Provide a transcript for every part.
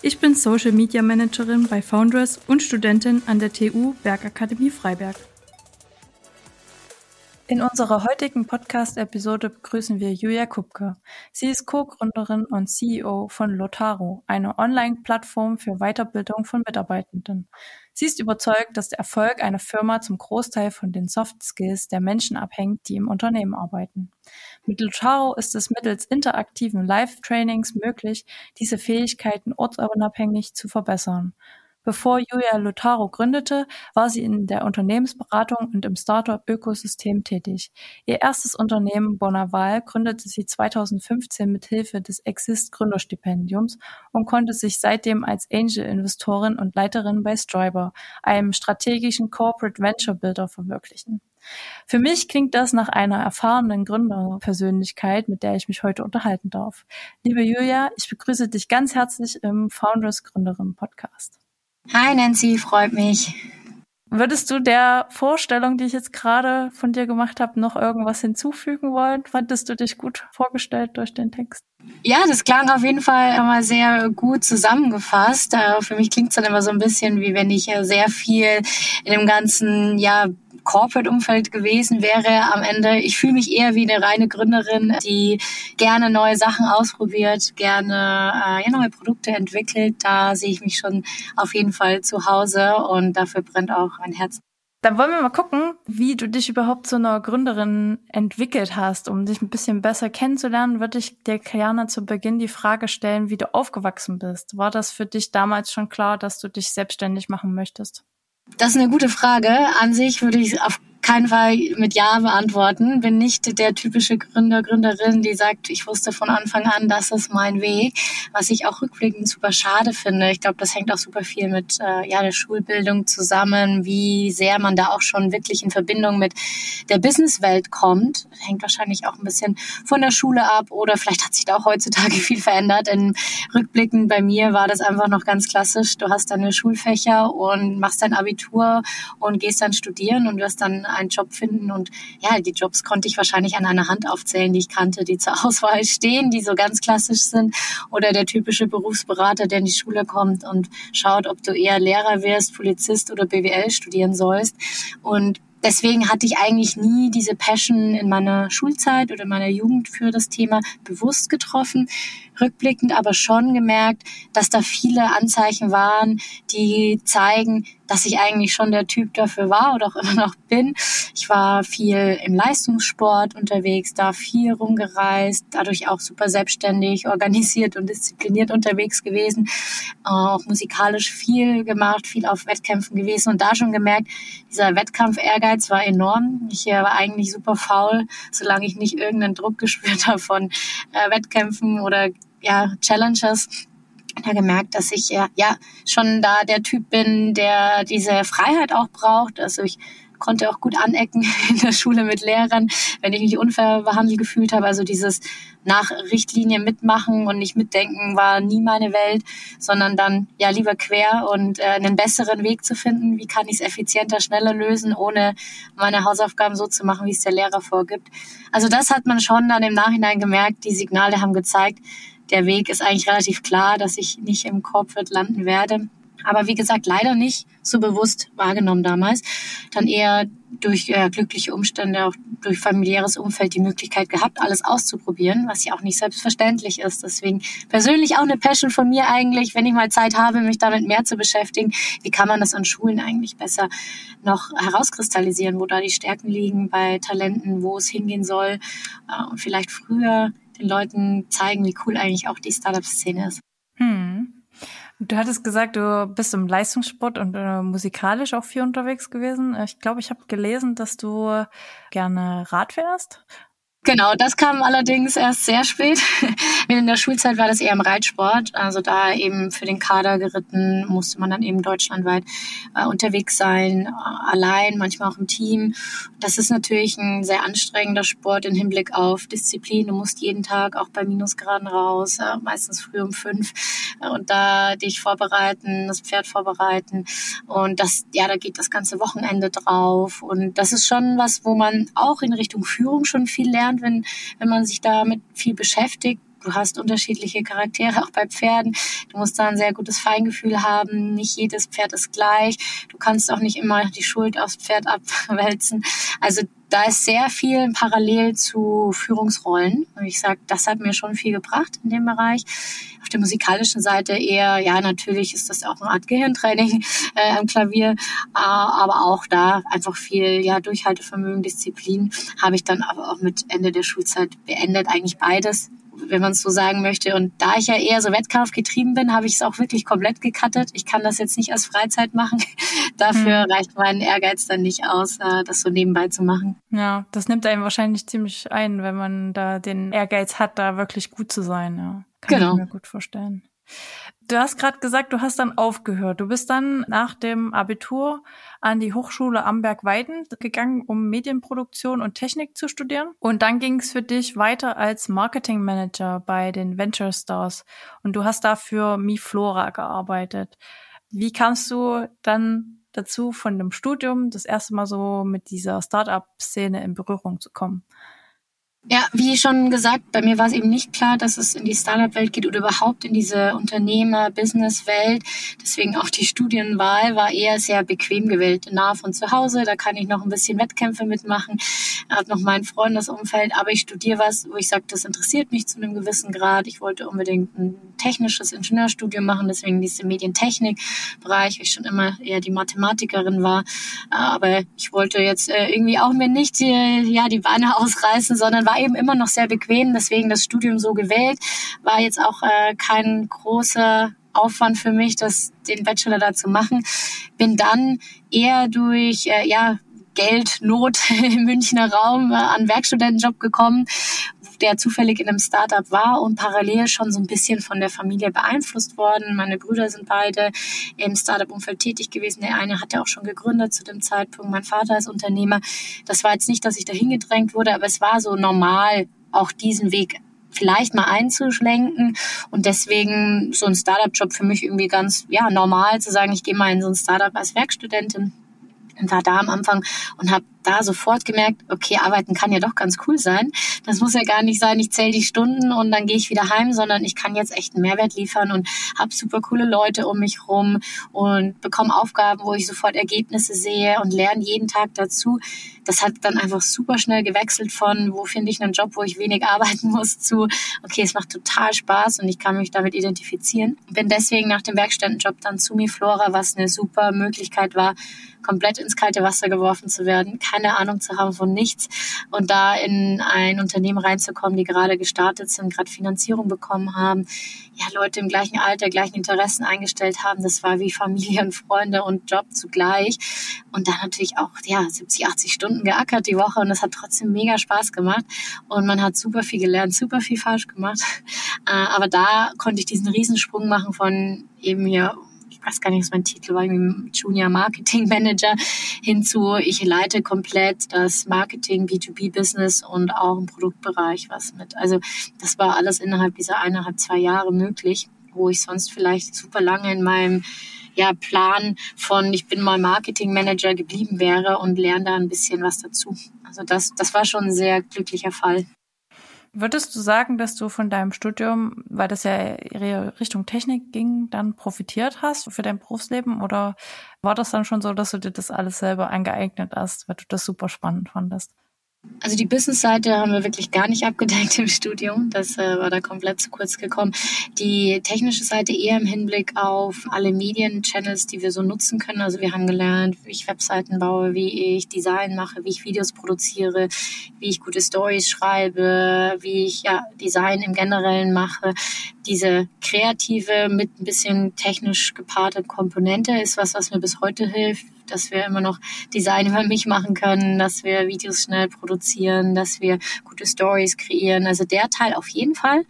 Ich bin Social Media Managerin bei Foundress und Studentin an der TU Bergakademie Freiberg. In unserer heutigen Podcast-Episode begrüßen wir Julia Kupke. Sie ist Co-Gründerin und CEO von Lotaro, einer Online-Plattform für Weiterbildung von Mitarbeitenden. Sie ist überzeugt, dass der Erfolg einer Firma zum Großteil von den Soft Skills der Menschen abhängt, die im Unternehmen arbeiten. Mit Lotaro ist es mittels interaktiven Live-Trainings möglich, diese Fähigkeiten ortsunabhängig zu verbessern. Bevor Julia Lotaro gründete, war sie in der Unternehmensberatung und im Startup-Ökosystem tätig. Ihr erstes Unternehmen Bonaval gründete sie 2015 mit Hilfe des Exist Gründerstipendiums und konnte sich seitdem als Angel-Investorin und Leiterin bei Striber, einem strategischen Corporate Venture Builder, verwirklichen. Für mich klingt das nach einer erfahrenen Gründerpersönlichkeit, mit der ich mich heute unterhalten darf. Liebe Julia, ich begrüße dich ganz herzlich im Founders Gründerin Podcast. Hi Nancy, freut mich. Würdest du der Vorstellung, die ich jetzt gerade von dir gemacht habe, noch irgendwas hinzufügen wollen? Fandest du dich gut vorgestellt durch den Text? Ja, das klang auf jeden Fall immer sehr gut zusammengefasst. Äh, für mich klingt es dann immer so ein bisschen, wie wenn ich äh, sehr viel in dem ganzen ja, Corporate-Umfeld gewesen wäre am Ende. Ich fühle mich eher wie eine reine Gründerin, die gerne neue Sachen ausprobiert, gerne äh, ja, neue Produkte entwickelt. Da sehe ich mich schon auf jeden Fall zu Hause und dafür brennt auch mein Herz. Dann wollen wir mal gucken, wie du dich überhaupt zu einer Gründerin entwickelt hast. Um dich ein bisschen besser kennenzulernen, würde ich dir, Kajana, zu Beginn die Frage stellen, wie du aufgewachsen bist. War das für dich damals schon klar, dass du dich selbstständig machen möchtest? Das ist eine gute Frage. An sich würde ich auf keinen Fall mit Ja beantworten. Bin nicht der typische Gründer, Gründerin, die sagt, ich wusste von Anfang an, das ist mein Weg. Was ich auch rückblickend super schade finde. Ich glaube, das hängt auch super viel mit äh, ja, der Schulbildung zusammen, wie sehr man da auch schon wirklich in Verbindung mit der Businesswelt kommt. Hängt wahrscheinlich auch ein bisschen von der Schule ab oder vielleicht hat sich da auch heutzutage viel verändert. In rückblickend bei mir war das einfach noch ganz klassisch. Du hast deine Schulfächer und machst dein Abitur und gehst dann studieren und wirst dann einen Job finden. Und ja, die Jobs konnte ich wahrscheinlich an einer Hand aufzählen, die ich kannte, die zur Auswahl stehen, die so ganz klassisch sind. Oder der typische Berufsberater, der in die Schule kommt und schaut, ob du eher Lehrer wirst, Polizist oder BWL studieren sollst. Und deswegen hatte ich eigentlich nie diese Passion in meiner Schulzeit oder in meiner Jugend für das Thema bewusst getroffen. Rückblickend aber schon gemerkt, dass da viele Anzeichen waren, die zeigen, dass ich eigentlich schon der Typ dafür war oder auch immer noch bin. Ich war viel im Leistungssport unterwegs, da viel rumgereist, dadurch auch super selbstständig, organisiert und diszipliniert unterwegs gewesen, auch musikalisch viel gemacht, viel auf Wettkämpfen gewesen und da schon gemerkt, dieser Wettkampf-Ehrgeiz war enorm. Ich äh, war eigentlich super faul, solange ich nicht irgendeinen Druck gespürt habe von äh, Wettkämpfen oder ja, Challenges da gemerkt, dass ich ja, ja schon da der Typ bin, der diese Freiheit auch braucht. Also ich konnte auch gut anecken in der Schule mit Lehrern, wenn ich mich unfair behandelt gefühlt habe. Also dieses nach Richtlinien mitmachen und nicht mitdenken war nie meine Welt, sondern dann ja lieber quer und äh, einen besseren Weg zu finden. Wie kann ich es effizienter, schneller lösen, ohne meine Hausaufgaben so zu machen, wie es der Lehrer vorgibt. Also das hat man schon dann im Nachhinein gemerkt. Die Signale haben gezeigt, der Weg ist eigentlich relativ klar, dass ich nicht im Corporate landen werde. Aber wie gesagt, leider nicht so bewusst wahrgenommen damals. Dann eher durch äh, glückliche Umstände, auch durch familiäres Umfeld die Möglichkeit gehabt, alles auszuprobieren, was ja auch nicht selbstverständlich ist. Deswegen persönlich auch eine Passion von mir eigentlich, wenn ich mal Zeit habe, mich damit mehr zu beschäftigen. Wie kann man das an Schulen eigentlich besser noch herauskristallisieren, wo da die Stärken liegen bei Talenten, wo es hingehen soll äh, und vielleicht früher den Leuten zeigen, wie cool eigentlich auch die Startup-Szene ist. Hm. Du hattest gesagt, du bist im Leistungssport und äh, musikalisch auch viel unterwegs gewesen. Ich glaube, ich habe gelesen, dass du gerne Rad fährst. Genau, das kam allerdings erst sehr spät. In der Schulzeit war das eher im Reitsport. Also da eben für den Kader geritten, musste man dann eben deutschlandweit äh, unterwegs sein, äh, allein, manchmal auch im Team. Das ist natürlich ein sehr anstrengender Sport im Hinblick auf Disziplin. Du musst jeden Tag auch bei Minusgraden raus, äh, meistens früh um fünf und da dich vorbereiten, das Pferd vorbereiten. Und das, ja, da geht das ganze Wochenende drauf. Und das ist schon was, wo man auch in Richtung Führung schon viel lernt interessant, wenn, wenn man sich damit viel beschäftigt. Du hast unterschiedliche Charaktere auch bei Pferden. Du musst da ein sehr gutes Feingefühl haben. Nicht jedes Pferd ist gleich. Du kannst auch nicht immer die Schuld aufs Pferd abwälzen. Also da ist sehr viel parallel zu Führungsrollen. Und ich sage, das hat mir schon viel gebracht in dem Bereich. Auf der musikalischen Seite eher, ja, natürlich ist das auch eine Art Gehirntraining äh, am Klavier, aber auch da einfach viel, ja, Durchhaltevermögen, Disziplin habe ich dann aber auch mit Ende der Schulzeit beendet, eigentlich beides wenn man es so sagen möchte. Und da ich ja eher so wettkampfgetrieben bin, habe ich es auch wirklich komplett gecuttet. Ich kann das jetzt nicht als Freizeit machen. Dafür hm. reicht mein Ehrgeiz dann nicht aus, äh, das so nebenbei zu machen. Ja, das nimmt einem wahrscheinlich ziemlich ein, wenn man da den Ehrgeiz hat, da wirklich gut zu sein. Ja. Kann genau. ich mir gut vorstellen. Du hast gerade gesagt, du hast dann aufgehört. Du bist dann nach dem Abitur an die Hochschule Amberg-Weiden gegangen, um Medienproduktion und Technik zu studieren. Und dann ging es für dich weiter als Marketing Manager bei den Venture Stars. Und du hast dafür Miflora gearbeitet. Wie kamst du dann dazu, von dem Studium das erste Mal so mit dieser Startup-Szene in Berührung zu kommen? Ja, wie schon gesagt, bei mir war es eben nicht klar, dass es in die Startup-Welt geht oder überhaupt in diese Unternehmer-Business-Welt. Deswegen auch die Studienwahl war eher sehr bequem gewählt, nah von zu Hause. Da kann ich noch ein bisschen Wettkämpfe mitmachen, habe noch mein Freundesumfeld, aber ich studiere was, wo ich sage, das interessiert mich zu einem gewissen Grad. Ich wollte unbedingt ein technisches Ingenieurstudium machen, deswegen diese Medientechnik-Bereich, weil ich schon immer eher die Mathematikerin war. Aber ich wollte jetzt äh, irgendwie auch mir nicht die, ja, die Beine ausreißen, sondern war eben immer noch sehr bequem, deswegen das Studium so gewählt. War jetzt auch äh, kein großer Aufwand für mich, das, den Bachelor da zu machen. Bin dann eher durch, äh, ja, Geldnot im Münchner Raum äh, an Werkstudentenjob gekommen, der zufällig in einem Startup war und parallel schon so ein bisschen von der Familie beeinflusst worden. Meine Brüder sind beide im Startup-Umfeld tätig gewesen. Der eine hatte auch schon gegründet zu dem Zeitpunkt. Mein Vater ist Unternehmer. Das war jetzt nicht, dass ich dahin gedrängt wurde, aber es war so normal, auch diesen Weg vielleicht mal einzuschlenken und deswegen so ein Startup-Job für mich irgendwie ganz ja normal zu sagen, ich gehe mal in so ein Startup als Werkstudentin und war da am Anfang und habe da sofort gemerkt, okay, arbeiten kann ja doch ganz cool sein. Das muss ja gar nicht sein, ich zähle die Stunden und dann gehe ich wieder heim, sondern ich kann jetzt echt einen Mehrwert liefern und habe super coole Leute um mich rum und bekomme Aufgaben, wo ich sofort Ergebnisse sehe und lerne jeden Tag dazu. Das hat dann einfach super schnell gewechselt von, wo finde ich einen Job, wo ich wenig arbeiten muss, zu, okay, es macht total Spaß und ich kann mich damit identifizieren. Bin deswegen nach dem Werkstättenjob dann zu Miflora, was eine super Möglichkeit war, komplett ins kalte Wasser geworfen zu werden, keine Ahnung zu haben von nichts und da in ein Unternehmen reinzukommen, die gerade gestartet sind, gerade Finanzierung bekommen haben, ja, Leute im gleichen Alter, gleichen Interessen eingestellt haben. Das war wie Familie und Freunde und Job zugleich. Und dann natürlich auch, ja, 70, 80 Stunden geackert die Woche und das hat trotzdem mega Spaß gemacht. Und man hat super viel gelernt, super viel falsch gemacht. Äh, aber da konnte ich diesen Riesensprung machen von eben hier ich weiß gar nicht, was mein Titel war, Junior Marketing Manager hinzu, ich leite komplett das Marketing, B2B-Business und auch im Produktbereich was mit. Also das war alles innerhalb dieser eineinhalb, zwei Jahre möglich, wo ich sonst vielleicht super lange in meinem ja, Plan von ich bin mal Marketing Manager geblieben wäre und lerne da ein bisschen was dazu. Also das, das war schon ein sehr glücklicher Fall. Würdest du sagen, dass du von deinem Studium, weil das ja Richtung Technik ging, dann profitiert hast für dein Berufsleben? Oder war das dann schon so, dass du dir das alles selber angeeignet hast, weil du das super spannend fandest? Also die Business-Seite haben wir wirklich gar nicht abgedeckt im Studium. Das äh, war da komplett zu kurz gekommen. Die technische Seite eher im Hinblick auf alle Medien-Channels, die wir so nutzen können. Also wir haben gelernt, wie ich Webseiten baue, wie ich Design mache, wie ich Videos produziere, wie ich gute Stories schreibe, wie ich ja Design im Generellen mache. Diese kreative mit ein bisschen technisch gepaarte Komponente ist was, was mir bis heute hilft dass wir immer noch Design über mich machen können, dass wir Videos schnell produzieren, dass wir gute Stories kreieren. Also der Teil auf jeden Fall.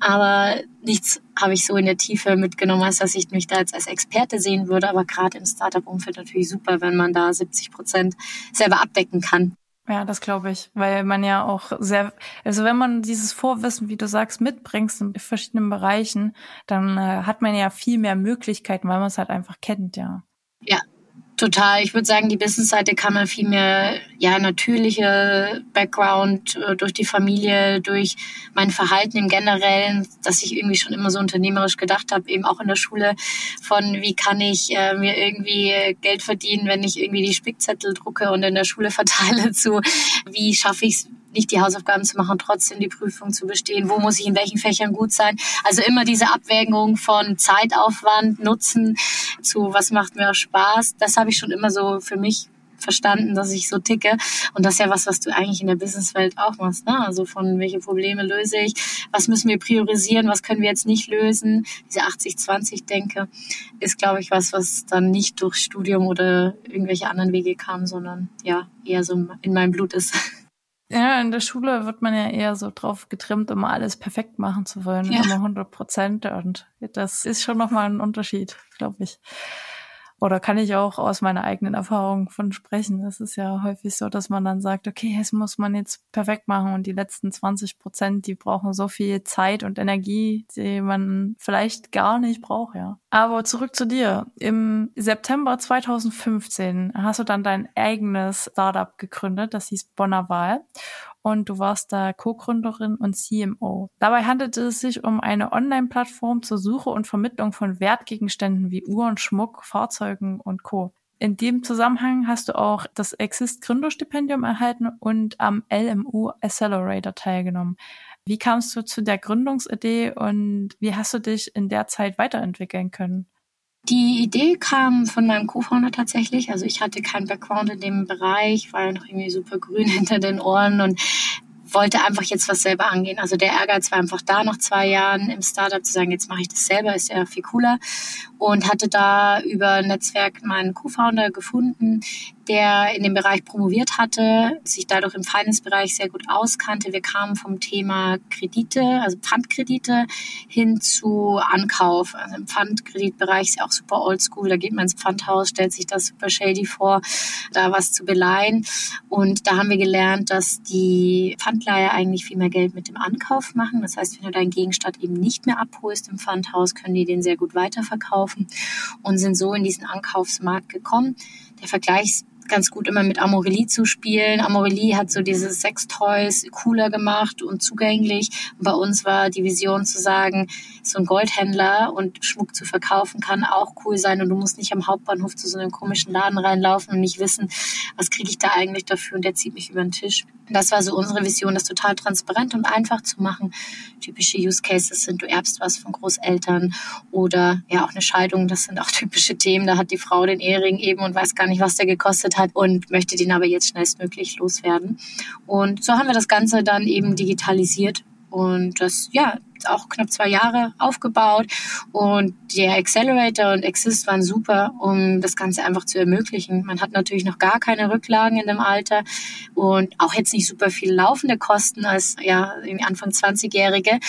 Aber nichts habe ich so in der Tiefe mitgenommen, als dass ich mich da jetzt als Experte sehen würde. Aber gerade im Startup-Umfeld natürlich super, wenn man da 70 Prozent selber abdecken kann. Ja, das glaube ich, weil man ja auch sehr, also wenn man dieses Vorwissen, wie du sagst, mitbringst in verschiedenen Bereichen, dann äh, hat man ja viel mehr Möglichkeiten, weil man es halt einfach kennt, ja. Ja, Total. Ich würde sagen, die Business-Seite kann man viel mehr, ja, natürliche Background äh, durch die Familie, durch mein Verhalten im Generellen, dass ich irgendwie schon immer so unternehmerisch gedacht habe, eben auch in der Schule von, wie kann ich äh, mir irgendwie Geld verdienen, wenn ich irgendwie die Spickzettel drucke und in der Schule verteile zu, wie schaffe ich es nicht die Hausaufgaben zu machen, trotzdem die Prüfung zu bestehen, wo muss ich in welchen Fächern gut sein. Also immer diese Abwägung von Zeitaufwand, Nutzen zu was macht mir Spaß, das habe ich schon immer so für mich verstanden, dass ich so ticke. Und das ist ja was, was du eigentlich in der Businesswelt auch machst. Ne? Also von welche Probleme löse ich, was müssen wir priorisieren, was können wir jetzt nicht lösen. Diese 80-20-Denke ist, glaube ich, was, was dann nicht durch Studium oder irgendwelche anderen Wege kam, sondern ja, eher so in meinem Blut ist. Ja, in der Schule wird man ja eher so drauf getrimmt, immer alles perfekt machen zu wollen, ja. immer 100 Prozent. Und das ist schon nochmal ein Unterschied, glaube ich. Oder kann ich auch aus meiner eigenen Erfahrung von sprechen. Es ist ja häufig so, dass man dann sagt, okay, es muss man jetzt perfekt machen und die letzten 20 Prozent, die brauchen so viel Zeit und Energie, die man vielleicht gar nicht braucht, ja. Aber zurück zu dir. Im September 2015 hast du dann dein eigenes Startup gegründet, das hieß Bonnerwahl und du warst da Co-Gründerin und CMO. Dabei handelte es sich um eine Online-Plattform zur Suche und Vermittlung von Wertgegenständen wie Uhren, Schmuck, Fahrzeugen und Co. In dem Zusammenhang hast du auch das Exist Gründerstipendium erhalten und am LMU Accelerator teilgenommen. Wie kamst du zu der Gründungsidee und wie hast du dich in der Zeit weiterentwickeln können? Die Idee kam von meinem Co-Founder tatsächlich. Also ich hatte keinen Background in dem Bereich, war noch irgendwie super grün hinter den Ohren und wollte einfach jetzt was selber angehen. Also der Ehrgeiz war einfach da, nach zwei Jahren im Startup zu sagen, jetzt mache ich das selber, ist ja viel cooler. Und hatte da über Netzwerk meinen Co-Founder gefunden, der in dem Bereich promoviert hatte, sich dadurch im Finance-Bereich sehr gut auskannte. Wir kamen vom Thema Kredite, also Pfandkredite, hin zu Ankauf. Also im Pfandkreditbereich ist ja auch super oldschool. Da geht man ins Pfandhaus, stellt sich das super shady vor, da was zu beleihen. Und da haben wir gelernt, dass die Pfand Pfandleiher eigentlich viel mehr Geld mit dem Ankauf machen. Das heißt, wenn du deinen Gegenstand eben nicht mehr abholst im Pfandhaus, können die den sehr gut weiterverkaufen und sind so in diesen Ankaufsmarkt gekommen. Der Vergleich ganz gut immer mit Amorelie zu spielen. Amorelie hat so diese Sextoys cooler gemacht und zugänglich. Bei uns war die Vision zu sagen, so ein Goldhändler und Schmuck zu verkaufen kann auch cool sein und du musst nicht am Hauptbahnhof zu so einem komischen Laden reinlaufen und nicht wissen, was kriege ich da eigentlich dafür und der zieht mich über den Tisch. Das war so unsere Vision, das total transparent und einfach zu machen. Typische Use Cases sind, du erbst was von Großeltern oder ja auch eine Scheidung, das sind auch typische Themen. Da hat die Frau den Ehering eben und weiß gar nicht, was der gekostet hat und möchte den aber jetzt schnellstmöglich loswerden. Und so haben wir das Ganze dann eben digitalisiert und das, ja, auch knapp zwei Jahre aufgebaut. Und der Accelerator und Exist waren super, um das Ganze einfach zu ermöglichen. Man hat natürlich noch gar keine Rücklagen in dem Alter und auch jetzt nicht super viel laufende Kosten als ja, Anfang 20-Jährige.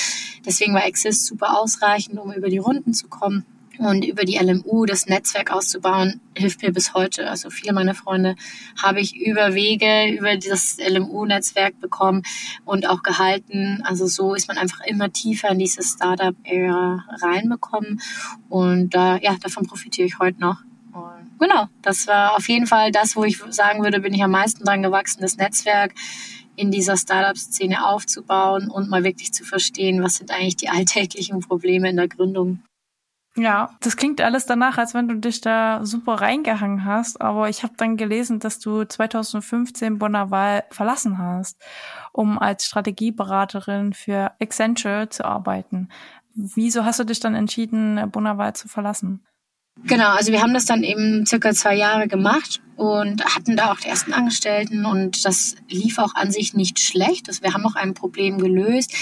Deswegen war Exist super ausreichend, um über die Runden zu kommen. Und über die LMU das Netzwerk auszubauen, hilft mir bis heute. Also viele meiner Freunde habe ich über Wege, über das LMU-Netzwerk bekommen und auch gehalten. Also so ist man einfach immer tiefer in diese Startup-Ära reinbekommen. Und äh, ja, davon profitiere ich heute noch. Und genau, das war auf jeden Fall das, wo ich sagen würde, bin ich am meisten dran gewachsen, das Netzwerk in dieser Startup-Szene aufzubauen und mal wirklich zu verstehen, was sind eigentlich die alltäglichen Probleme in der Gründung. Ja, das klingt alles danach, als wenn du dich da super reingehangen hast, aber ich habe dann gelesen, dass du 2015 Bonnerwahl verlassen hast, um als Strategieberaterin für Accenture zu arbeiten. Wieso hast du dich dann entschieden, Bonnerwahl zu verlassen? Genau, also wir haben das dann eben circa zwei Jahre gemacht und hatten da auch die ersten Angestellten und das lief auch an sich nicht schlecht. Also wir haben auch ein Problem gelöst.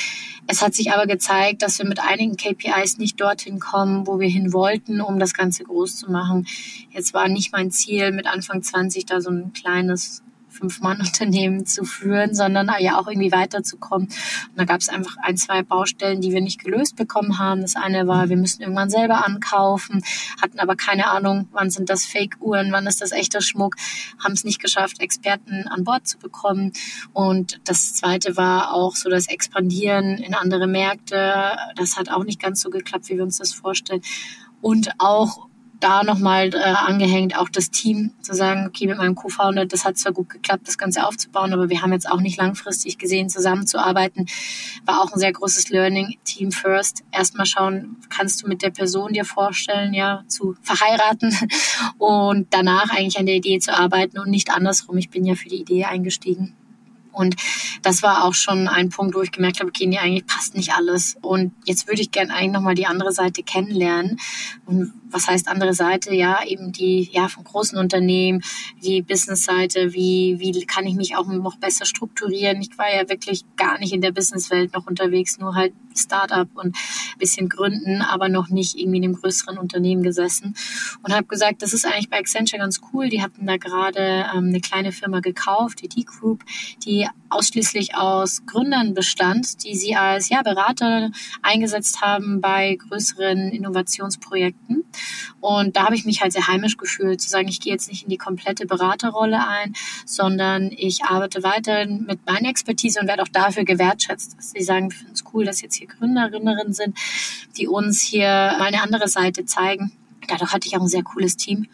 Es hat sich aber gezeigt, dass wir mit einigen KPIs nicht dorthin kommen, wo wir hin wollten, um das Ganze groß zu machen. Jetzt war nicht mein Ziel, mit Anfang 20 da so ein kleines Fünf-Mann-Unternehmen zu führen, sondern ja auch irgendwie weiterzukommen. Und da gab es einfach ein, zwei Baustellen, die wir nicht gelöst bekommen haben. Das eine war, wir müssen irgendwann selber ankaufen, hatten aber keine Ahnung, wann sind das Fake-Uhren, wann ist das echter Schmuck, haben es nicht geschafft, Experten an Bord zu bekommen. Und das zweite war auch so das Expandieren in andere Märkte. Das hat auch nicht ganz so geklappt, wie wir uns das vorstellen. Und auch da nochmal äh, angehängt, auch das Team zu sagen, okay, mit meinem Co-Founder, das hat zwar gut geklappt, das Ganze aufzubauen, aber wir haben jetzt auch nicht langfristig gesehen, zusammenzuarbeiten. War auch ein sehr großes Learning. Team first. Erstmal schauen, kannst du mit der Person dir vorstellen, ja, zu verheiraten und danach eigentlich an der Idee zu arbeiten und nicht andersrum. Ich bin ja für die Idee eingestiegen. Und das war auch schon ein Punkt, wo ich gemerkt habe, okay, nee, eigentlich passt nicht alles. Und jetzt würde ich gerne eigentlich nochmal die andere Seite kennenlernen. Und was heißt andere Seite? Ja, eben die, ja, von großen Unternehmen, die Business-Seite, wie, wie kann ich mich auch noch besser strukturieren? Ich war ja wirklich gar nicht in der Businesswelt noch unterwegs, nur halt Startup und bisschen gründen, aber noch nicht irgendwie in einem größeren Unternehmen gesessen. Und habe gesagt, das ist eigentlich bei Accenture ganz cool. Die hatten da gerade ähm, eine kleine Firma gekauft, die D-Group, die ausschließlich aus Gründern bestand, die sie als ja, Berater eingesetzt haben bei größeren Innovationsprojekten. Und da habe ich mich halt sehr heimisch gefühlt, zu sagen, ich gehe jetzt nicht in die komplette Beraterrolle ein, sondern ich arbeite weiterhin mit meiner Expertise und werde auch dafür gewertschätzt. Sie sagen, wir finden es cool, dass jetzt hier Gründerinnen sind, die uns hier mal eine andere Seite zeigen dadurch hatte ich auch ein sehr cooles Team.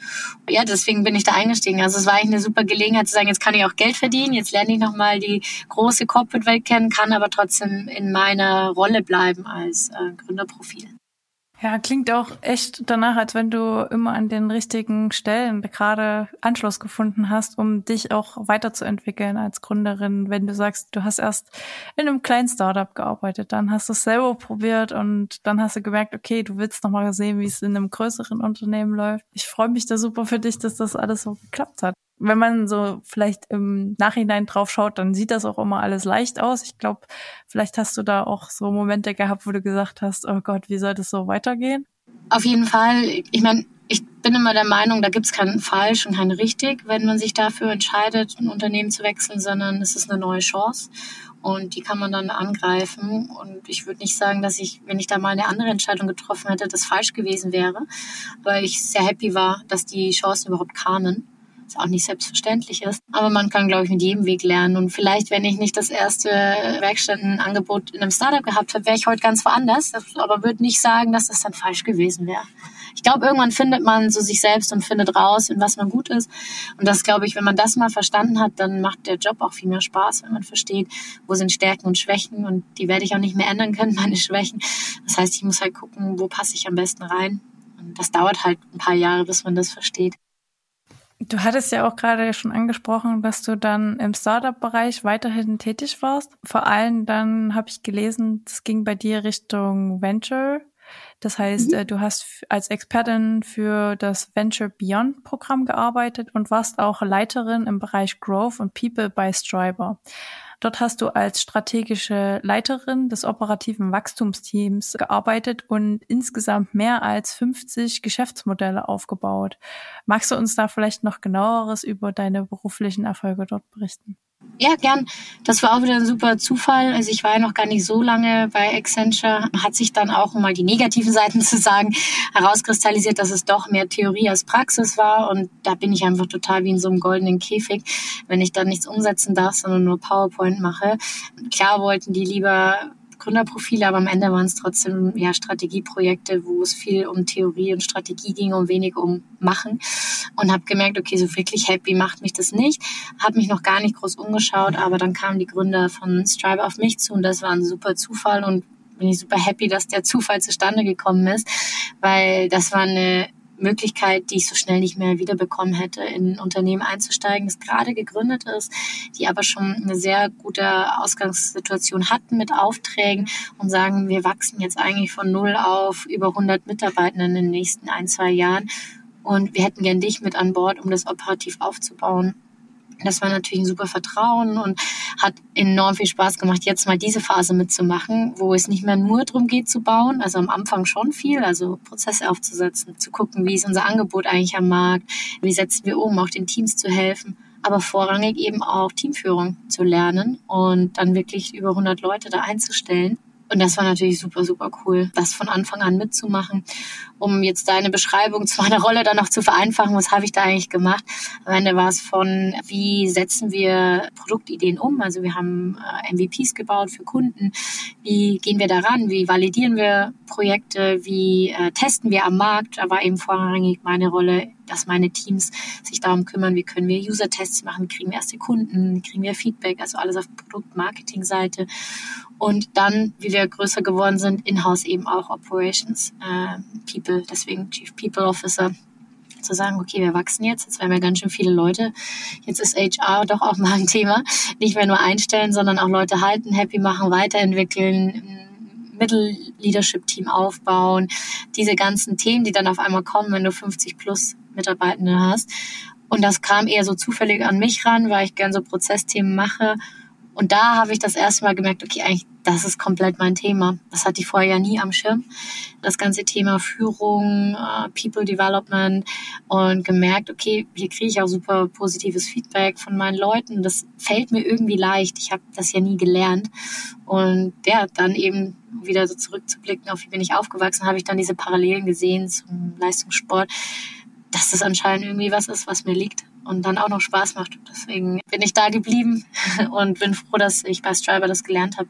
Ja, deswegen bin ich da eingestiegen. Also es war eigentlich eine super Gelegenheit zu sagen, jetzt kann ich auch Geld verdienen, jetzt lerne ich nochmal die große Corporate-Welt kennen, kann aber trotzdem in meiner Rolle bleiben als äh, Gründerprofil. Ja, klingt auch echt danach, als wenn du immer an den richtigen Stellen gerade Anschluss gefunden hast, um dich auch weiterzuentwickeln als Gründerin. Wenn du sagst, du hast erst in einem kleinen Startup gearbeitet, dann hast du es selber probiert und dann hast du gemerkt, okay, du willst noch mal sehen, wie es in einem größeren Unternehmen läuft. Ich freue mich da super für dich, dass das alles so geklappt hat wenn man so vielleicht im Nachhinein drauf schaut, dann sieht das auch immer alles leicht aus. Ich glaube, vielleicht hast du da auch so Momente gehabt, wo du gesagt hast, oh Gott, wie soll das so weitergehen? Auf jeden Fall. Ich meine, ich bin immer der Meinung, da gibt es kein falsch und kein richtig, wenn man sich dafür entscheidet, ein Unternehmen zu wechseln, sondern es ist eine neue Chance und die kann man dann angreifen. Und ich würde nicht sagen, dass ich, wenn ich da mal eine andere Entscheidung getroffen hätte, das falsch gewesen wäre, weil ich sehr happy war, dass die Chancen überhaupt kamen was auch nicht selbstverständlich ist. Aber man kann, glaube ich, mit jedem Weg lernen. Und vielleicht, wenn ich nicht das erste Werkstattenangebot in einem Startup gehabt habe, wäre ich heute ganz woanders. Aber würde nicht sagen, dass das dann falsch gewesen wäre. Ich glaube, irgendwann findet man so sich selbst und findet raus, in was man gut ist. Und das, glaube ich, wenn man das mal verstanden hat, dann macht der Job auch viel mehr Spaß, wenn man versteht, wo sind Stärken und Schwächen. Und die werde ich auch nicht mehr ändern können, meine Schwächen. Das heißt, ich muss halt gucken, wo passe ich am besten rein. Und das dauert halt ein paar Jahre, bis man das versteht. Du hattest ja auch gerade schon angesprochen, dass du dann im Startup-Bereich weiterhin tätig warst. Vor allem dann habe ich gelesen, es ging bei dir Richtung Venture. Das heißt, mhm. Äh, du hast als Expertin für das Venture Beyond Programm gearbeitet und warst auch Leiterin im Bereich Growth und People bei Striber. Dort hast du als strategische Leiterin des operativen Wachstumsteams gearbeitet und insgesamt mehr als 50 Geschäftsmodelle aufgebaut. Magst du uns da vielleicht noch genaueres über deine beruflichen Erfolge dort berichten? Ja, gern. Das war auch wieder ein super Zufall. Also ich war ja noch gar nicht so lange bei Accenture. Hat sich dann auch, um mal die negativen Seiten zu sagen, herauskristallisiert, dass es doch mehr Theorie als Praxis war. Und da bin ich einfach total wie in so einem goldenen Käfig, wenn ich dann nichts umsetzen darf, sondern nur PowerPoint mache. Klar wollten die lieber Gründerprofile, aber am Ende waren es trotzdem ja Strategieprojekte, wo es viel um Theorie und Strategie ging und wenig um Machen. Und habe gemerkt, okay, so wirklich happy macht mich das nicht. Habe mich noch gar nicht groß umgeschaut, aber dann kamen die Gründer von Stripe auf mich zu und das war ein super Zufall und bin ich super happy, dass der Zufall zustande gekommen ist, weil das war eine Möglichkeit, die ich so schnell nicht mehr wiederbekommen hätte, in ein Unternehmen einzusteigen, das gerade gegründet ist, die aber schon eine sehr gute Ausgangssituation hatten mit Aufträgen und sagen, wir wachsen jetzt eigentlich von null auf über 100 Mitarbeitenden in den nächsten ein, zwei Jahren und wir hätten gern dich mit an Bord, um das operativ aufzubauen. Das war natürlich ein super Vertrauen und hat enorm viel Spaß gemacht, jetzt mal diese Phase mitzumachen, wo es nicht mehr nur darum geht zu bauen, also am Anfang schon viel, also Prozesse aufzusetzen, zu gucken, wie ist unser Angebot eigentlich am Markt, wie setzen wir um, auch den Teams zu helfen, aber vorrangig eben auch Teamführung zu lernen und dann wirklich über 100 Leute da einzustellen und das war natürlich super, super cool, das von Anfang an mitzumachen. Um jetzt deine Beschreibung zu meiner Rolle dann noch zu vereinfachen, was habe ich da eigentlich gemacht? Am Ende war es von, wie setzen wir Produktideen um? Also wir haben äh, MVPs gebaut für Kunden. Wie gehen wir daran? Wie validieren wir Projekte? Wie äh, testen wir am Markt? Da war eben vorrangig meine Rolle dass meine Teams sich darum kümmern, wie können wir User-Tests machen, kriegen wir erste Kunden, kriegen wir Feedback, also alles auf Produkt-Marketing-Seite. Und dann, wie wir größer geworden sind, in-house eben auch Operations äh, People, deswegen Chief People Officer zu sagen, okay, wir wachsen jetzt, jetzt werden wir ganz schön viele Leute. Jetzt ist HR doch auch mal ein Thema. Nicht mehr nur einstellen, sondern auch Leute halten, happy machen, weiterentwickeln, Middle-Leadership-Team aufbauen, diese ganzen Themen, die dann auf einmal kommen, wenn du 50 plus Mitarbeitende hast. Und das kam eher so zufällig an mich ran, weil ich gern so Prozessthemen mache. Und da habe ich das erste Mal gemerkt, okay, eigentlich, das ist komplett mein Thema. Das hatte ich vorher ja nie am Schirm. Das ganze Thema Führung, uh, People Development und gemerkt, okay, hier kriege ich auch super positives Feedback von meinen Leuten. Das fällt mir irgendwie leicht. Ich habe das ja nie gelernt. Und ja, dann eben wieder so zurückzublicken, auf wie bin ich aufgewachsen, habe ich dann diese Parallelen gesehen zum Leistungssport dass das anscheinend irgendwie was ist, was mir liegt und dann auch noch Spaß macht. Deswegen bin ich da geblieben und bin froh, dass ich bei Striber das gelernt habe.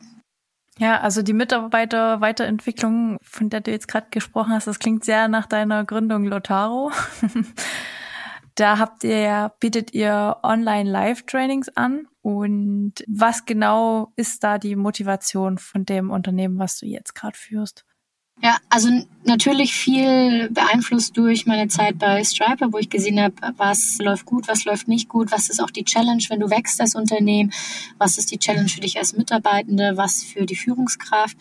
Ja, also die Mitarbeiter-Weiterentwicklung, von der du jetzt gerade gesprochen hast, das klingt sehr nach deiner Gründung Lotaro. da habt ihr bietet ihr Online-Live-Trainings an. Und was genau ist da die Motivation von dem Unternehmen, was du jetzt gerade führst? Ja, also natürlich viel beeinflusst durch meine Zeit bei Striper, wo ich gesehen habe, was läuft gut, was läuft nicht gut, was ist auch die Challenge, wenn du wächst als Unternehmen, was ist die Challenge für dich als Mitarbeitende, was für die Führungskraft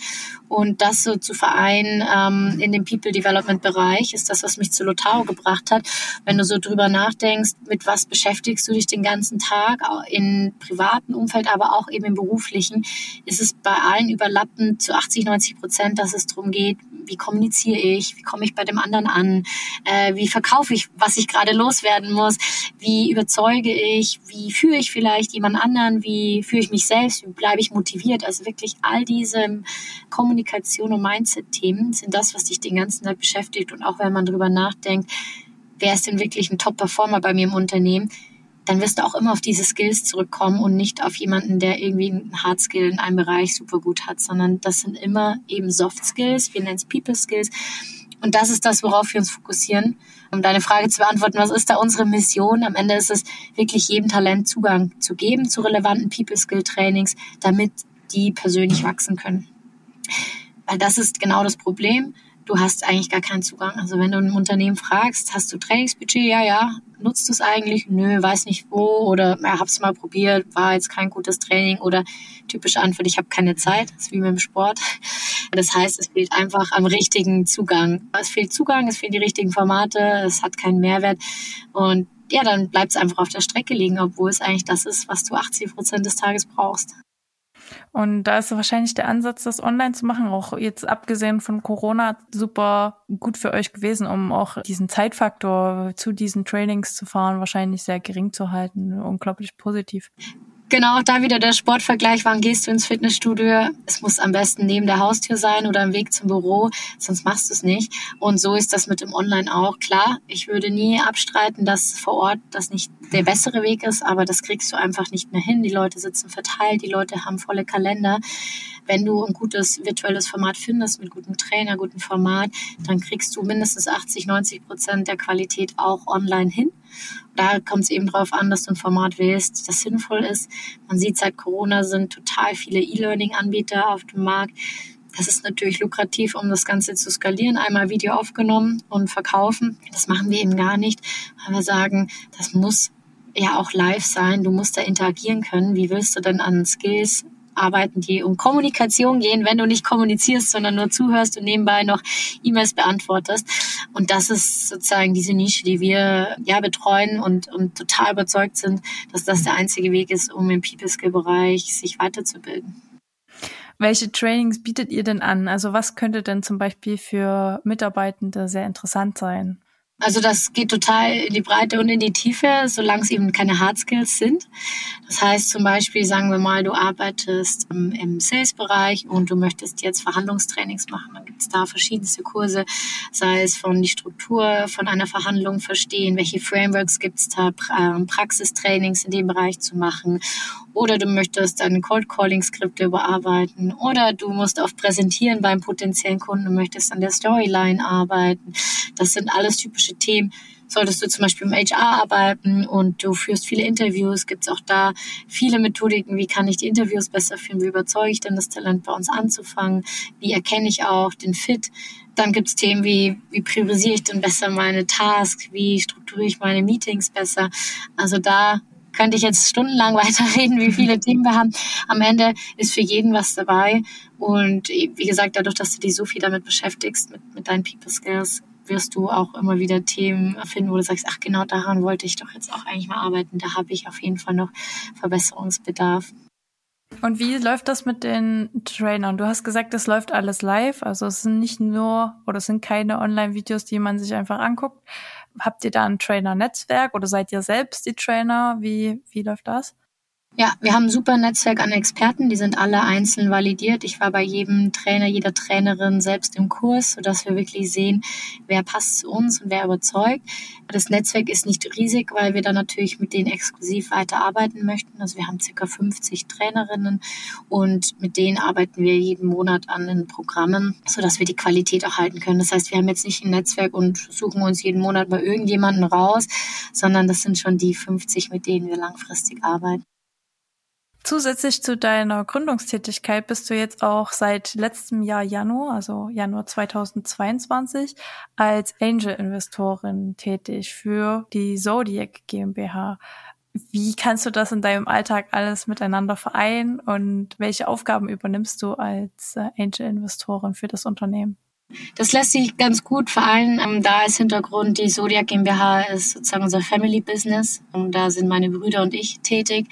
und das so zu vereinen ähm, in dem People Development Bereich ist das, was mich zu Lotaro gebracht hat. Wenn du so drüber nachdenkst, mit was beschäftigst du dich den ganzen Tag, in privaten Umfeld, aber auch eben im beruflichen, ist es bei allen überlappend zu 80, 90 Prozent, dass es darum geht, wie kommuniziere ich, wie komme ich bei dem anderen an, äh, wie verkaufe ich, was ich gerade loswerden muss, wie überzeuge ich, wie führe ich vielleicht jemand anderen, wie führe ich mich selbst, wie bleibe ich motiviert. Also wirklich all diese Kommunikation und Mindset-Themen sind das, was dich den ganzen Tag beschäftigt. Und auch wenn man drüber nachdenkt, wer ist denn wirklich ein Top-Performer bei mir im Unternehmen, dann wirst du auch immer auf diese Skills zurückkommen und nicht auf jemanden, der irgendwie einen Hard Skill in einem Bereich super gut hat, sondern das sind immer eben Soft Skills, wir nennen es People Skills. Und das ist das, worauf wir uns fokussieren. Um deine Frage zu beantworten, was ist da unsere Mission? Am Ende ist es wirklich jedem Talent Zugang zu geben zu relevanten People Skill Trainings, damit die persönlich wachsen können. Weil das ist genau das Problem du hast eigentlich gar keinen Zugang. Also wenn du ein Unternehmen fragst, hast du Trainingsbudget? Ja, ja. Nutzt du es eigentlich? Nö, weiß nicht wo. Oder ja, hab's mal probiert, war jetzt kein gutes Training. Oder typische Antwort, ich habe keine Zeit. Das ist wie mit dem Sport. Das heißt, es fehlt einfach am richtigen Zugang. Es fehlt Zugang, es fehlen die richtigen Formate, es hat keinen Mehrwert. Und ja, dann bleibt es einfach auf der Strecke liegen, obwohl es eigentlich das ist, was du 80 Prozent des Tages brauchst. Und da ist wahrscheinlich der Ansatz, das online zu machen, auch jetzt abgesehen von Corona, super gut für euch gewesen, um auch diesen Zeitfaktor zu diesen Trainings zu fahren, wahrscheinlich sehr gering zu halten. Unglaublich positiv. Genau, da wieder der Sportvergleich, wann gehst du ins Fitnessstudio? Es muss am besten neben der Haustür sein oder im Weg zum Büro, sonst machst du es nicht. Und so ist das mit dem Online auch. Klar, ich würde nie abstreiten, dass vor Ort das nicht der bessere Weg ist, aber das kriegst du einfach nicht mehr hin. Die Leute sitzen verteilt, die Leute haben volle Kalender. Wenn du ein gutes virtuelles Format findest mit gutem Trainer, gutem Format, dann kriegst du mindestens 80, 90 Prozent der Qualität auch online hin. Da kommt es eben darauf an, dass du ein Format wählst, das sinnvoll ist. Man sieht seit Corona sind total viele E-Learning-Anbieter auf dem Markt. Das ist natürlich lukrativ, um das Ganze zu skalieren. Einmal Video aufgenommen und verkaufen. Das machen wir eben gar nicht, weil wir sagen, das muss ja auch live sein. Du musst da interagieren können. Wie willst du denn an Skills arbeiten, die um Kommunikation gehen, wenn du nicht kommunizierst, sondern nur zuhörst und nebenbei noch E-Mails beantwortest. Und das ist sozusagen diese Nische, die wir ja betreuen und, und total überzeugt sind, dass das der einzige Weg ist, um im People-Skill-Bereich sich weiterzubilden. Welche Trainings bietet ihr denn an? Also was könnte denn zum Beispiel für Mitarbeitende sehr interessant sein? Also das geht total in die Breite und in die Tiefe, solange es eben keine Hard Skills sind. Das heißt zum Beispiel, sagen wir mal, du arbeitest im, im Sales-Bereich und du möchtest jetzt Verhandlungstrainings machen. Dann gibt es da verschiedenste Kurse, sei es von die Struktur von einer Verhandlung verstehen, welche Frameworks gibt es da, ähm, Praxistrainings in dem Bereich zu machen oder du möchtest deine Cold Calling Skripte überarbeiten oder du musst auf Präsentieren beim potenziellen Kunden und möchtest an der Storyline arbeiten. Das sind alles typische Themen. Solltest du zum Beispiel im HR arbeiten und du führst viele Interviews, gibt es auch da viele Methodiken, wie kann ich die Interviews besser führen, wie überzeuge ich denn das Talent bei uns anzufangen, wie erkenne ich auch den Fit. Dann gibt es Themen wie, wie priorisiere ich denn besser meine Tasks, wie strukturiere ich meine Meetings besser. Also da könnte ich jetzt stundenlang weiterreden, wie viele Themen wir haben. Am Ende ist für jeden was dabei. Und wie gesagt, dadurch, dass du dich so viel damit beschäftigst, mit, mit deinen People Skills, wirst du auch immer wieder Themen finden, wo du sagst, ach genau daran wollte ich doch jetzt auch eigentlich mal arbeiten. Da habe ich auf jeden Fall noch Verbesserungsbedarf. Und wie läuft das mit den Trainern? Du hast gesagt, das läuft alles live. Also es sind nicht nur oder es sind keine Online-Videos, die man sich einfach anguckt, habt ihr da ein Trainer-Netzwerk oder seid ihr selbst die Trainer? Wie, wie läuft das? Ja, wir haben ein super Netzwerk an Experten, die sind alle einzeln validiert. Ich war bei jedem Trainer, jeder Trainerin selbst im Kurs, sodass wir wirklich sehen, wer passt zu uns und wer überzeugt. Das Netzwerk ist nicht riesig, weil wir da natürlich mit denen exklusiv weiterarbeiten möchten. Also wir haben circa 50 Trainerinnen und mit denen arbeiten wir jeden Monat an den Programmen, sodass wir die Qualität auch halten können. Das heißt, wir haben jetzt nicht ein Netzwerk und suchen uns jeden Monat bei irgendjemanden raus, sondern das sind schon die 50, mit denen wir langfristig arbeiten. Zusätzlich zu deiner Gründungstätigkeit bist du jetzt auch seit letztem Jahr Januar, also Januar 2022, als Angel-Investorin tätig für die Zodiac GmbH. Wie kannst du das in deinem Alltag alles miteinander vereinen und welche Aufgaben übernimmst du als äh, Angel-Investorin für das Unternehmen? Das lässt sich ganz gut vereinen. Ähm, da als Hintergrund die Zodiac GmbH ist sozusagen unser Family Business. Und da sind meine Brüder und ich tätig.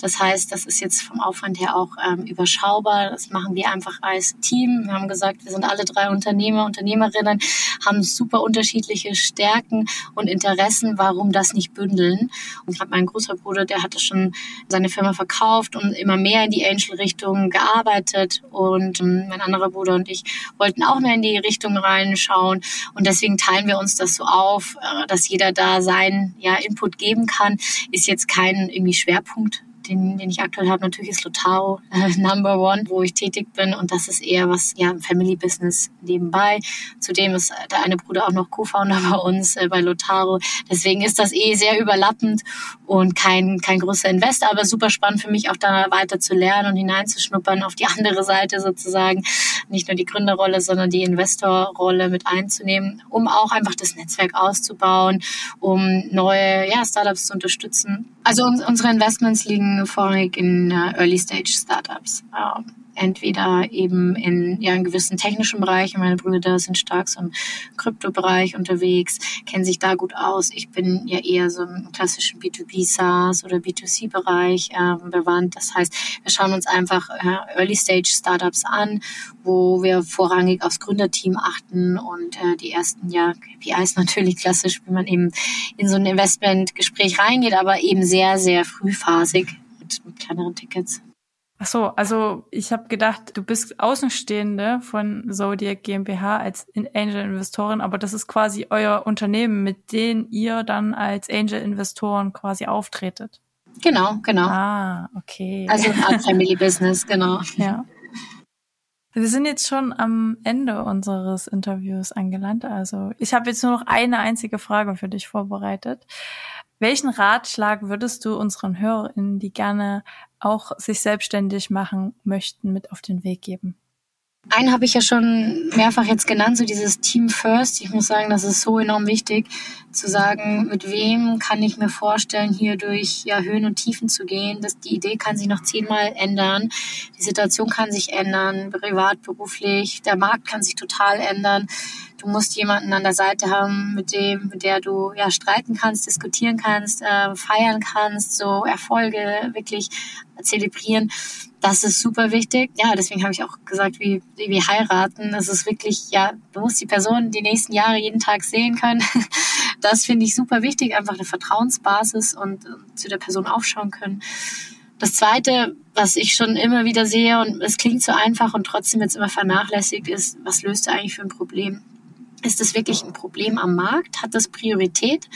Das heißt, das ist jetzt vom Aufwand her auch ähm, überschaubar. Das machen wir einfach als Team. Wir haben gesagt, wir sind alle drei Unternehmer, Unternehmerinnen, haben super unterschiedliche Stärken und Interessen. Warum das nicht bündeln? Und gerade mein großer Bruder, der hatte schon seine Firma verkauft und immer mehr in die Angel-Richtung gearbeitet. Und ähm, mein anderer Bruder und ich wollten auch mehr in die Richtung reinschauen. Und deswegen teilen wir uns das so auf, äh, dass jeder da seinen ja, Input geben kann. Ist jetzt kein irgendwie Schwerpunkt den, den ich aktuell habe, natürlich ist Lotaro äh, Number One, wo ich tätig bin. Und das ist eher was, ja, Family Business nebenbei. Zudem ist der eine Bruder auch noch Co-Founder bei uns, äh, bei Lotaro. Deswegen ist das eh sehr überlappend und kein, kein großer Investor, aber super spannend für mich auch da weiter zu lernen und hineinzuschnuppern auf die andere Seite sozusagen. Nicht nur die Gründerrolle, sondern die Investorrolle mit einzunehmen, um auch einfach das Netzwerk auszubauen, um neue ja, Startups zu unterstützen. Also unsere Investments liegen vorrangig in uh, Early Stage Startups. Entweder eben in ja, in gewissen technischen Bereichen. Meine Brüder sind stark so im Kryptobereich unterwegs, kennen sich da gut aus. Ich bin ja eher so im klassischen B2B SaaS oder B2C Bereich äh, bewandt. Das heißt, wir schauen uns einfach äh, Early Stage Startups an, wo wir vorrangig aufs Gründerteam achten und äh, die ersten ja KPIs natürlich klassisch, wie man eben in so ein Investmentgespräch reingeht, aber eben sehr sehr frühphasig mit, mit kleineren Tickets. Ach so, also ich habe gedacht, du bist Außenstehende von Zodiac GmbH als Angel-Investorin, aber das ist quasi euer Unternehmen, mit dem ihr dann als Angel-Investoren quasi auftretet. Genau, genau. Ah, okay. Also Art Family Business, genau. Ja. Wir sind jetzt schon am Ende unseres Interviews angelangt. Also ich habe jetzt nur noch eine einzige Frage für dich vorbereitet. Welchen Ratschlag würdest du unseren HörerInnen, die gerne auch sich selbstständig machen möchten, mit auf den Weg geben? Einen habe ich ja schon mehrfach jetzt genannt, so dieses Team First. Ich muss sagen, das ist so enorm wichtig, zu sagen, mit wem kann ich mir vorstellen, hier durch ja, Höhen und Tiefen zu gehen. Das, die Idee kann sich noch zehnmal ändern. Die Situation kann sich ändern, privat, beruflich. Der Markt kann sich total ändern. Du musst jemanden an der Seite haben, mit dem, mit der du ja streiten kannst, diskutieren kannst, äh, feiern kannst, so Erfolge wirklich zelebrieren. Das ist super wichtig. Ja, deswegen habe ich auch gesagt, wie, wie heiraten. Das ist wirklich, ja, du musst die Person die nächsten Jahre jeden Tag sehen können. Das finde ich super wichtig, einfach eine Vertrauensbasis und, und zu der Person aufschauen können. Das zweite, was ich schon immer wieder sehe, und es klingt so einfach und trotzdem jetzt immer vernachlässigt, ist, was löst du eigentlich für ein Problem? Ist das wirklich ein Problem am Markt? Hat das Priorität?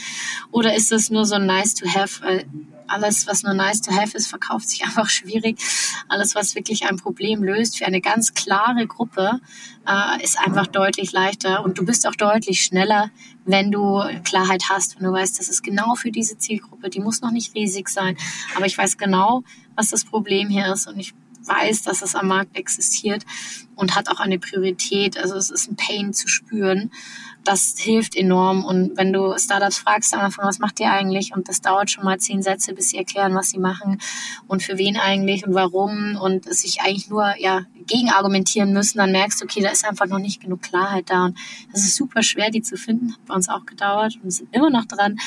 Oder ist das nur so nice to have? Weil alles, was nur nice to have ist, verkauft sich einfach schwierig. Alles, was wirklich ein Problem löst für eine ganz klare Gruppe, äh, ist einfach deutlich leichter. Und du bist auch deutlich schneller, wenn du Klarheit hast, wenn du weißt, das ist genau für diese Zielgruppe. Die muss noch nicht riesig sein. Aber ich weiß genau, was das Problem hier ist. Und ich weiß, dass es am Markt existiert und hat auch eine Priorität. Also es ist ein Pain zu spüren. Das hilft enorm. Und wenn du Startups fragst am Anfang, was macht ihr eigentlich? Und das dauert schon mal zehn Sätze, bis sie erklären, was sie machen und für wen eigentlich und warum und sich eigentlich nur ja gegen argumentieren müssen, dann merkst du, okay, da ist einfach noch nicht genug Klarheit da. Und das ist super schwer, die zu finden. Hat bei uns auch gedauert und sind immer noch dran.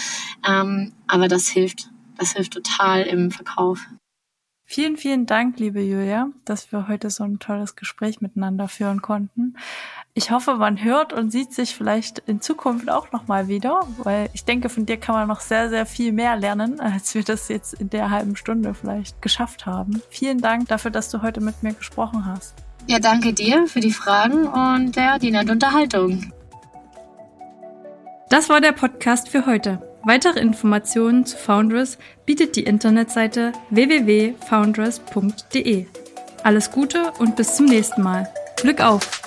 Ähm, aber das hilft. Das hilft total im Verkauf. Vielen, vielen Dank, liebe Julia, dass wir heute so ein tolles Gespräch miteinander führen konnten. Ich hoffe, man hört und sieht sich vielleicht in Zukunft auch nochmal wieder, weil ich denke, von dir kann man noch sehr, sehr viel mehr lernen, als wir das jetzt in der halben Stunde vielleicht geschafft haben. Vielen Dank dafür, dass du heute mit mir gesprochen hast. Ja, danke dir für die Fragen und ja, die nette Unterhaltung. Das war der Podcast für heute. Weitere Informationen zu Foundress bietet die Internetseite www.foundress.de. Alles Gute und bis zum nächsten Mal. Glück auf!